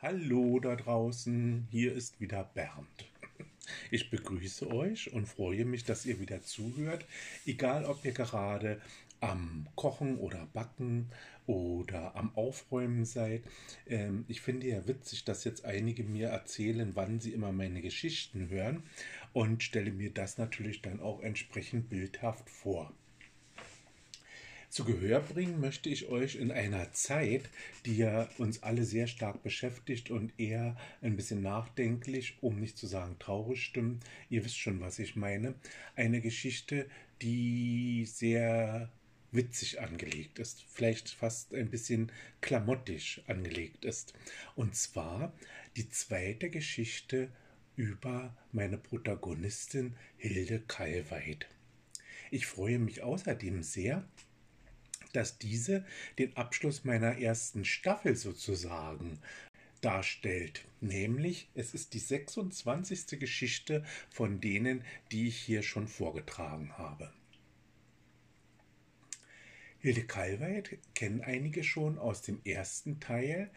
Hallo da draußen, hier ist wieder Bernd. Ich begrüße euch und freue mich, dass ihr wieder zuhört, egal ob ihr gerade am Kochen oder Backen oder am Aufräumen seid. Ähm, ich finde ja witzig, dass jetzt einige mir erzählen, wann sie immer meine Geschichten hören und stelle mir das natürlich dann auch entsprechend bildhaft vor. Zu Gehör bringen möchte ich euch in einer Zeit, die ja uns alle sehr stark beschäftigt und eher ein bisschen nachdenklich, um nicht zu sagen traurig stimmt. Ihr wisst schon, was ich meine. Eine Geschichte, die sehr witzig angelegt ist, vielleicht fast ein bisschen klamottisch angelegt ist. Und zwar die zweite Geschichte über meine Protagonistin Hilde Kallweit. Ich freue mich außerdem sehr, dass diese den Abschluss meiner ersten Staffel sozusagen darstellt. Nämlich, es ist die 26. Geschichte von denen, die ich hier schon vorgetragen habe. Hilde Kalweit kennen einige schon aus dem ersten Teil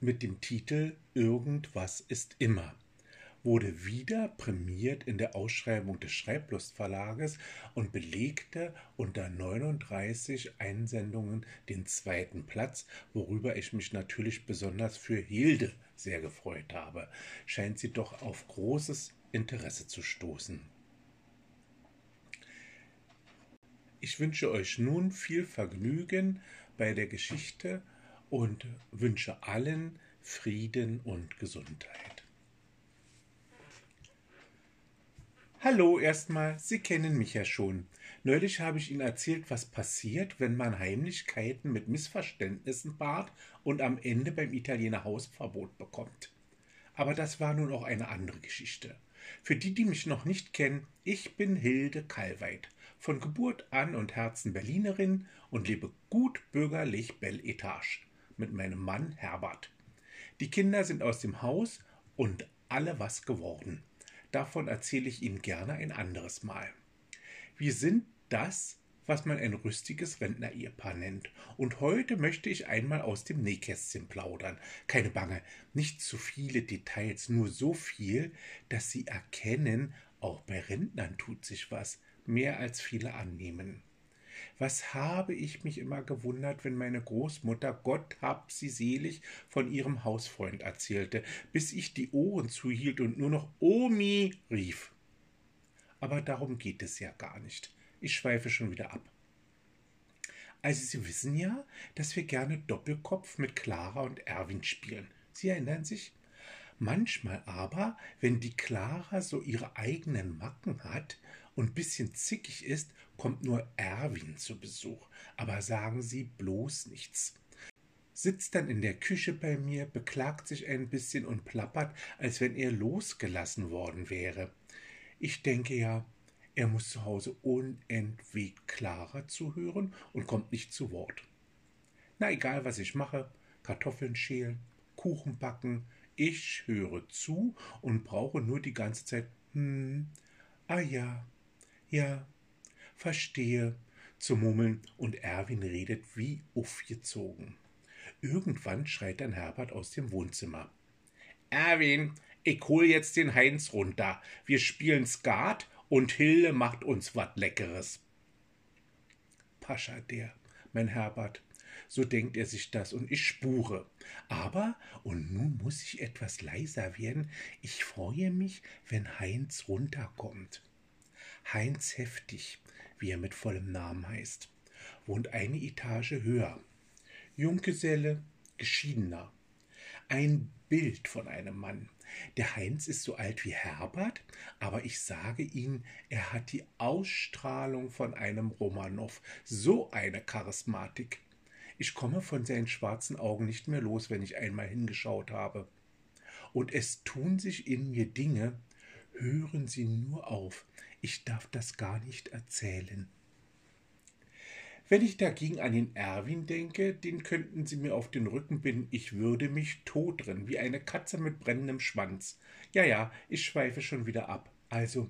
mit dem Titel Irgendwas ist immer wurde wieder prämiert in der Ausschreibung des Schreiblustverlages und belegte unter 39 Einsendungen den zweiten Platz, worüber ich mich natürlich besonders für Hilde sehr gefreut habe. Scheint sie doch auf großes Interesse zu stoßen. Ich wünsche euch nun viel Vergnügen bei der Geschichte und wünsche allen Frieden und Gesundheit. Hallo erstmal, Sie kennen mich ja schon. Neulich habe ich Ihnen erzählt, was passiert, wenn man Heimlichkeiten mit Missverständnissen bahrt und am Ende beim Italiener Hausverbot bekommt. Aber das war nun auch eine andere Geschichte. Für die, die mich noch nicht kennen, ich bin Hilde Kallweit, von Geburt an und Herzen Berlinerin und lebe gut bürgerlich Belle Etage mit meinem Mann Herbert. Die Kinder sind aus dem Haus und alle was geworden. Davon erzähle ich Ihnen gerne ein anderes Mal. Wir sind das, was man ein rüstiges Rentner-Ehepaar nennt. Und heute möchte ich einmal aus dem Nähkästchen plaudern. Keine Bange, nicht zu viele Details, nur so viel, dass Sie erkennen, auch bei Rentnern tut sich was, mehr als viele annehmen. Was habe ich mich immer gewundert, wenn meine Großmutter, Gott hab sie selig, von ihrem Hausfreund erzählte, bis ich die Ohren zuhielt und nur noch Omi rief. Aber darum geht es ja gar nicht. Ich schweife schon wieder ab. Also Sie wissen ja, dass wir gerne Doppelkopf mit Clara und Erwin spielen. Sie erinnern sich? Manchmal aber, wenn die Clara so ihre eigenen Macken hat und bisschen zickig ist, kommt nur Erwin zu Besuch. Aber sagen Sie bloß nichts. Sitzt dann in der Küche bei mir, beklagt sich ein bisschen und plappert, als wenn er losgelassen worden wäre. Ich denke ja, er muss zu Hause unentwegt Clara zuhören und kommt nicht zu Wort. Na egal, was ich mache, Kartoffeln schälen, Kuchen backen, ich höre zu und brauche nur die ganze Zeit hm, ah ja, ja, verstehe, zu murmeln, und Erwin redet wie aufgezogen. Irgendwann schreit dann Herbert aus dem Wohnzimmer. Erwin, ich hol jetzt den Heinz runter. Wir spielen Skat und Hilde macht uns wat Leckeres. Pascha der, mein Herbert, so denkt er sich das, und ich spure. Aber, und nun muss ich etwas leiser werden, ich freue mich, wenn Heinz runterkommt. Heinz Heftig, wie er mit vollem Namen heißt, wohnt eine Etage höher. Junggeselle, Geschiedener. Ein Bild von einem Mann. Der Heinz ist so alt wie Herbert, aber ich sage Ihnen, er hat die Ausstrahlung von einem Romanow, so eine Charismatik. Ich komme von seinen schwarzen Augen nicht mehr los, wenn ich einmal hingeschaut habe. Und es tun sich in mir Dinge, hören Sie nur auf, ich darf das gar nicht erzählen. Wenn ich dagegen an den Erwin denke, den könnten Sie mir auf den Rücken binden, ich würde mich totrennen, wie eine Katze mit brennendem Schwanz. Ja, ja, ich schweife schon wieder ab. Also,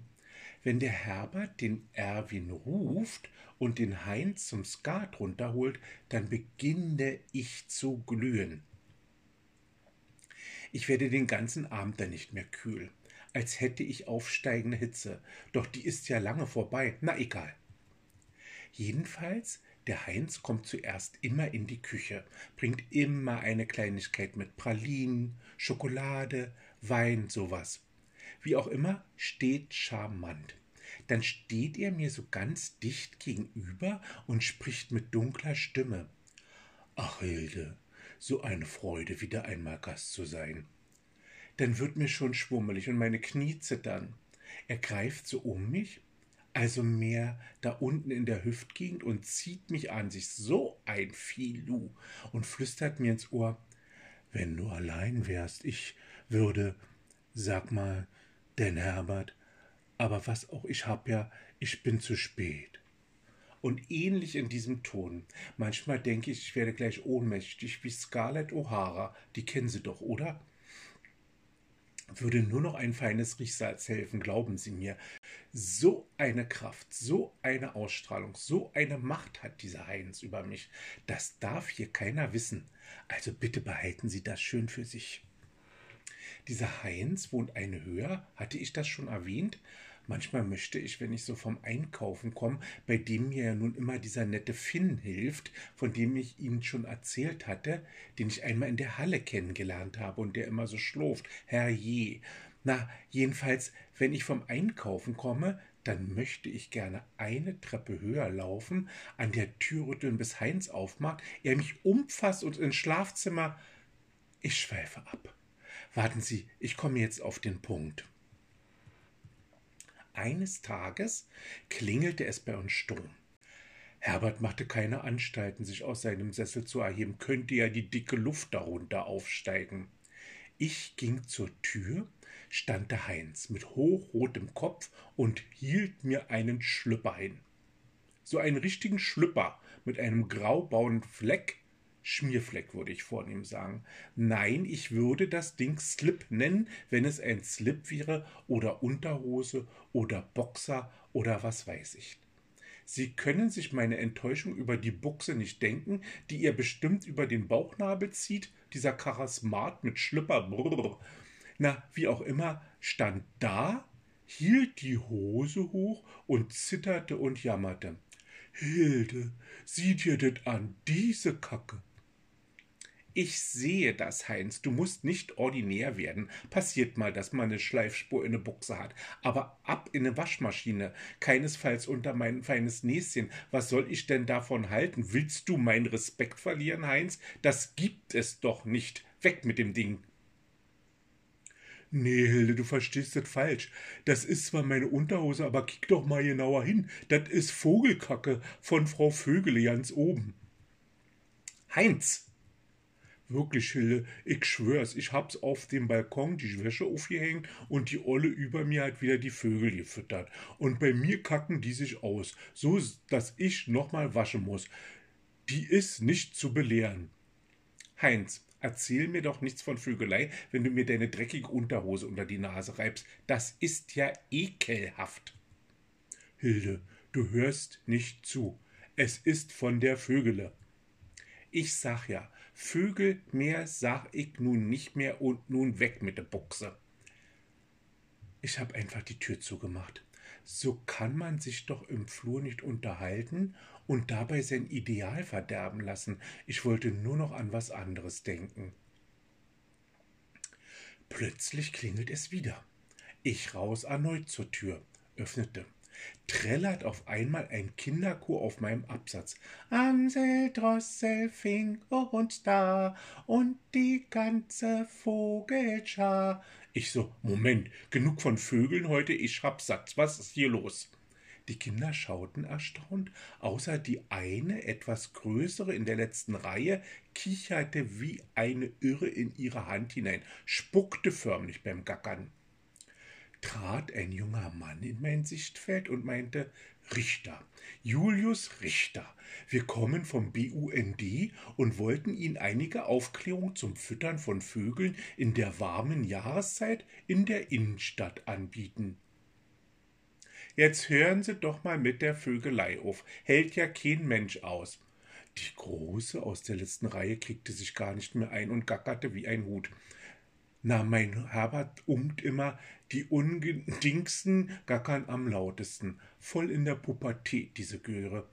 wenn der Herbert den Erwin ruft und den Heinz zum Skat runterholt, dann beginne ich zu glühen. Ich werde den ganzen Abend dann nicht mehr kühl, als hätte ich aufsteigende Hitze, doch die ist ja lange vorbei, na egal. Jedenfalls, der Heinz kommt zuerst immer in die Küche, bringt immer eine Kleinigkeit mit Pralinen, Schokolade, Wein, sowas. Wie auch immer, steht charmant. Dann steht er mir so ganz dicht gegenüber und spricht mit dunkler Stimme. Ach, Hilde, so eine Freude, wieder einmal Gast zu sein. Dann wird mir schon schwummelig und meine Knie zittern. Er greift so um mich, also mehr da unten in der Hüftgegend und zieht mich an sich so ein Filou und flüstert mir ins Ohr, wenn du allein wärst, ich würde, sag mal, denn Herbert, aber was auch ich hab ja, ich bin zu spät. Und ähnlich in diesem Ton. Manchmal denke ich, ich werde gleich ohnmächtig wie Scarlett O'Hara. Die kennen Sie doch, oder? Würde nur noch ein feines Riechsalz helfen, glauben Sie mir. So eine Kraft, so eine Ausstrahlung, so eine Macht hat dieser Heinz über mich. Das darf hier keiner wissen. Also bitte behalten Sie das schön für sich. Dieser Heinz wohnt eine höher, hatte ich das schon erwähnt? Manchmal möchte ich, wenn ich so vom Einkaufen komme, bei dem mir ja nun immer dieser nette Finn hilft, von dem ich Ihnen schon erzählt hatte, den ich einmal in der Halle kennengelernt habe und der immer so schloft, Herrje. Na, jedenfalls, wenn ich vom Einkaufen komme, dann möchte ich gerne eine Treppe höher laufen, an der Tür rütteln, bis Heinz aufmacht, er mich umfasst und ins Schlafzimmer. Ich schweife ab. Warten Sie, ich komme jetzt auf den Punkt. Eines Tages klingelte es bei uns stumm. Herbert machte keine Anstalten, sich aus seinem Sessel zu erheben, könnte ja die dicke Luft darunter aufsteigen. Ich ging zur Tür, stand der Heinz mit hochrotem Kopf und hielt mir einen Schlüpper hin. So einen richtigen Schlüpper mit einem graubraunen Fleck Schmierfleck, würde ich vornehm sagen. Nein, ich würde das Ding Slip nennen, wenn es ein Slip wäre oder Unterhose oder Boxer oder was weiß ich. Sie können sich meine Enttäuschung über die Buchse nicht denken, die ihr bestimmt über den Bauchnabel zieht, dieser Karasmat mit Schlüpper. Brrr. Na, wie auch immer, stand da, hielt die Hose hoch und zitterte und jammerte. Hilde, sieh dir das an, diese Kacke. Ich sehe das, Heinz. Du musst nicht ordinär werden. Passiert mal, dass man eine Schleifspur in eine Buchse hat. Aber ab in eine Waschmaschine. Keinesfalls unter mein feines Näschen. Was soll ich denn davon halten? Willst du meinen Respekt verlieren, Heinz? Das gibt es doch nicht. Weg mit dem Ding. Nee, Hilde, du verstehst das falsch. Das ist zwar meine Unterhose, aber kick doch mal genauer hin. Das ist Vogelkacke von Frau Vögele ganz oben. Heinz, Wirklich, Hilde, ich schwör's, ich hab's auf dem Balkon die Wäsche aufgehängt und die Olle über mir hat wieder die Vögel gefüttert. Und bei mir kacken die sich aus, so dass ich nochmal waschen muss. Die ist nicht zu belehren. Heinz, erzähl mir doch nichts von Vögelei, wenn du mir deine dreckige Unterhose unter die Nase reibst. Das ist ja ekelhaft. Hilde, du hörst nicht zu. Es ist von der Vögele. Ich sag ja, Vögel mehr sag ich nun nicht mehr und nun weg mit der Buchse. Ich hab einfach die Tür zugemacht. So kann man sich doch im Flur nicht unterhalten und dabei sein Ideal verderben lassen. Ich wollte nur noch an was anderes denken. Plötzlich klingelt es wieder. Ich raus erneut zur Tür, öffnete trällert auf einmal ein Kinderchor auf meinem Absatz. Amsel, Drossel, Fink und Star und die ganze Vogelschar. Ich so, Moment, genug von Vögeln heute, ich hab Satz, was ist hier los? Die Kinder schauten erstaunt, außer die eine, etwas größere in der letzten Reihe, kicherte wie eine Irre in ihre Hand hinein, spuckte förmlich beim Gackern trat ein junger Mann in mein Sichtfeld und meinte Richter, Julius Richter, wir kommen vom BUND und wollten Ihnen einige Aufklärung zum Füttern von Vögeln in der warmen Jahreszeit in der Innenstadt anbieten. Jetzt hören Sie doch mal mit der Vögelei auf, hält ja kein Mensch aus. Die Große aus der letzten Reihe kriegte sich gar nicht mehr ein und gackerte wie ein Hut. Na, mein Herbert umt immer, die ungedingsten gackern am lautesten. Voll in der Pubertät, diese Göre.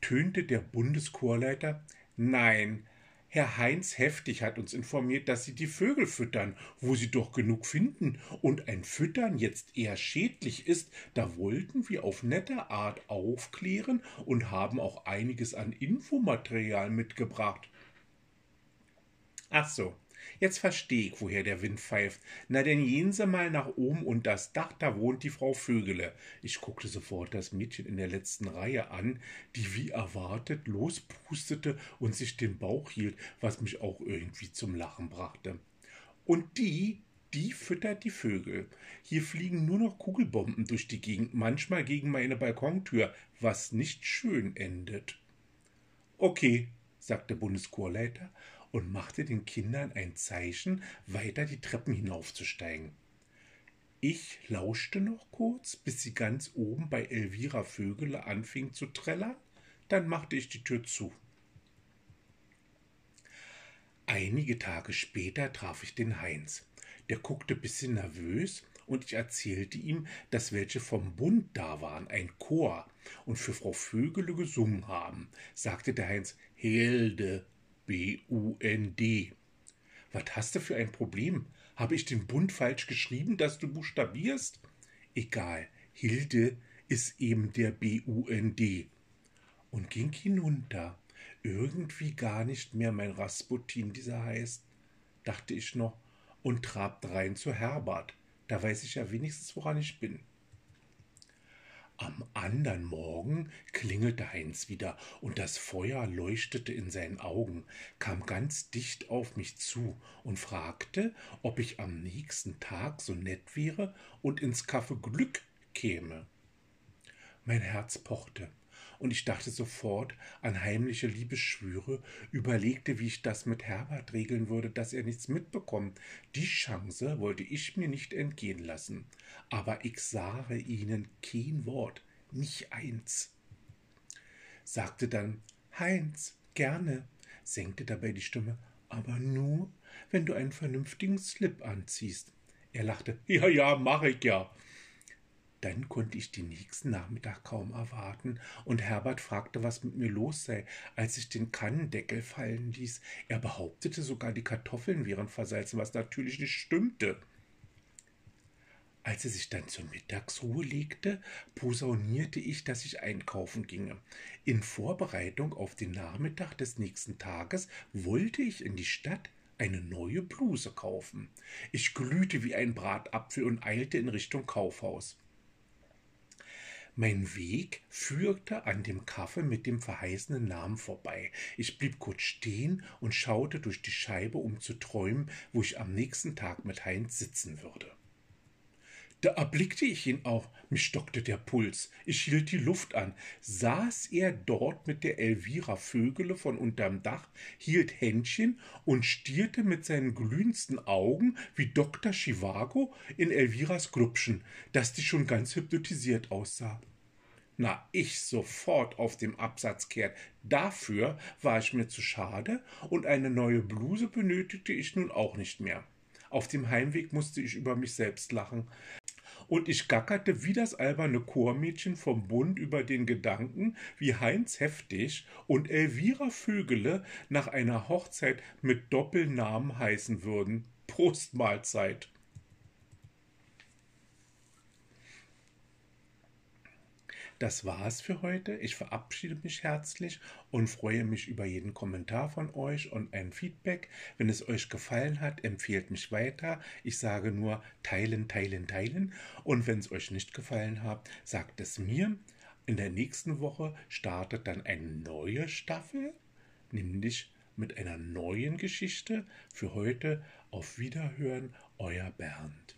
Tönte der Bundeschorleiter. Nein, Herr Heinz Heftig hat uns informiert, dass Sie die Vögel füttern, wo Sie doch genug finden, und ein Füttern jetzt eher schädlich ist, da wollten wir auf nette Art aufklären und haben auch einiges an Infomaterial mitgebracht. Ach so, Jetzt versteh ich, woher der Wind pfeift. Na, denn gehen Sie mal nach oben und das Dach, da wohnt die Frau Vögele. Ich guckte sofort das Mädchen in der letzten Reihe an, die wie erwartet lospustete und sich den Bauch hielt, was mich auch irgendwie zum Lachen brachte. Und die, die füttert die Vögel. Hier fliegen nur noch Kugelbomben durch die Gegend, manchmal gegen meine Balkontür, was nicht schön endet. Okay, sagte Bundeschorleiter und machte den Kindern ein Zeichen, weiter die Treppen hinaufzusteigen. Ich lauschte noch kurz, bis sie ganz oben bei Elvira Vögele anfing zu trällern, dann machte ich die Tür zu. Einige Tage später traf ich den Heinz. Der guckte bisschen nervös und ich erzählte ihm, dass welche vom Bund da waren, ein Chor, und für Frau Vögele gesungen haben. Sagte der Heinz, Hilde, B-U-N-D. Was hast du für ein Problem? Habe ich den Bund falsch geschrieben, dass du buchstabierst? Egal, Hilde ist eben der B-U-N-D. Und ging hinunter. Irgendwie gar nicht mehr mein Rasputin, dieser heißt, dachte ich noch, und trabte rein zu Herbert. Da weiß ich ja wenigstens, woran ich bin. Am andern Morgen klingelte Heinz wieder, und das Feuer leuchtete in seinen Augen, kam ganz dicht auf mich zu und fragte, ob ich am nächsten Tag so nett wäre und ins Café Glück käme. Mein Herz pochte, und ich dachte sofort an heimliche Liebesschwüre, überlegte, wie ich das mit Herbert regeln würde, dass er nichts mitbekommt. Die Chance wollte ich mir nicht entgehen lassen. Aber ich sage Ihnen kein Wort, nicht eins. Sagte dann Heinz, gerne, senkte dabei die Stimme, aber nur, wenn du einen vernünftigen Slip anziehst. Er lachte, ja, ja, mach ich ja. Dann konnte ich den nächsten Nachmittag kaum erwarten, und Herbert fragte, was mit mir los sei, als ich den Kannendeckel fallen ließ. Er behauptete sogar, die Kartoffeln wären versalzen, was natürlich nicht stimmte. Als er sich dann zur Mittagsruhe legte, posaunierte ich, dass ich einkaufen ginge. In Vorbereitung auf den Nachmittag des nächsten Tages wollte ich in die Stadt eine neue Bluse kaufen. Ich glühte wie ein Bratapfel und eilte in Richtung Kaufhaus. Mein Weg führte an dem Kaffee mit dem verheißenen Namen vorbei. Ich blieb kurz stehen und schaute durch die Scheibe, um zu träumen, wo ich am nächsten Tag mit Heinz sitzen würde. Da erblickte ich ihn auch. Mich stockte der Puls. Ich hielt die Luft an. Saß er dort mit der Elvira Vögele von unterm Dach, hielt Händchen und stierte mit seinen glühendsten Augen wie Dr. Chivago in Elviras Grubschen, dass die schon ganz hypnotisiert aussah. Na, ich sofort auf dem Absatz kehrt. Dafür war ich mir zu schade und eine neue Bluse benötigte ich nun auch nicht mehr. Auf dem Heimweg musste ich über mich selbst lachen und ich gackerte wie das alberne Chormädchen vom Bund über den Gedanken, wie Heinz Heftig und Elvira Vögele nach einer Hochzeit mit Doppelnamen heißen würden. Prostmahlzeit. Das war's für heute. Ich verabschiede mich herzlich und freue mich über jeden Kommentar von euch und ein Feedback. Wenn es euch gefallen hat, empfehlt mich weiter. Ich sage nur teilen, teilen, teilen. Und wenn es euch nicht gefallen hat, sagt es mir. In der nächsten Woche startet dann eine neue Staffel, nämlich mit einer neuen Geschichte. Für heute auf Wiederhören, euer Bernd.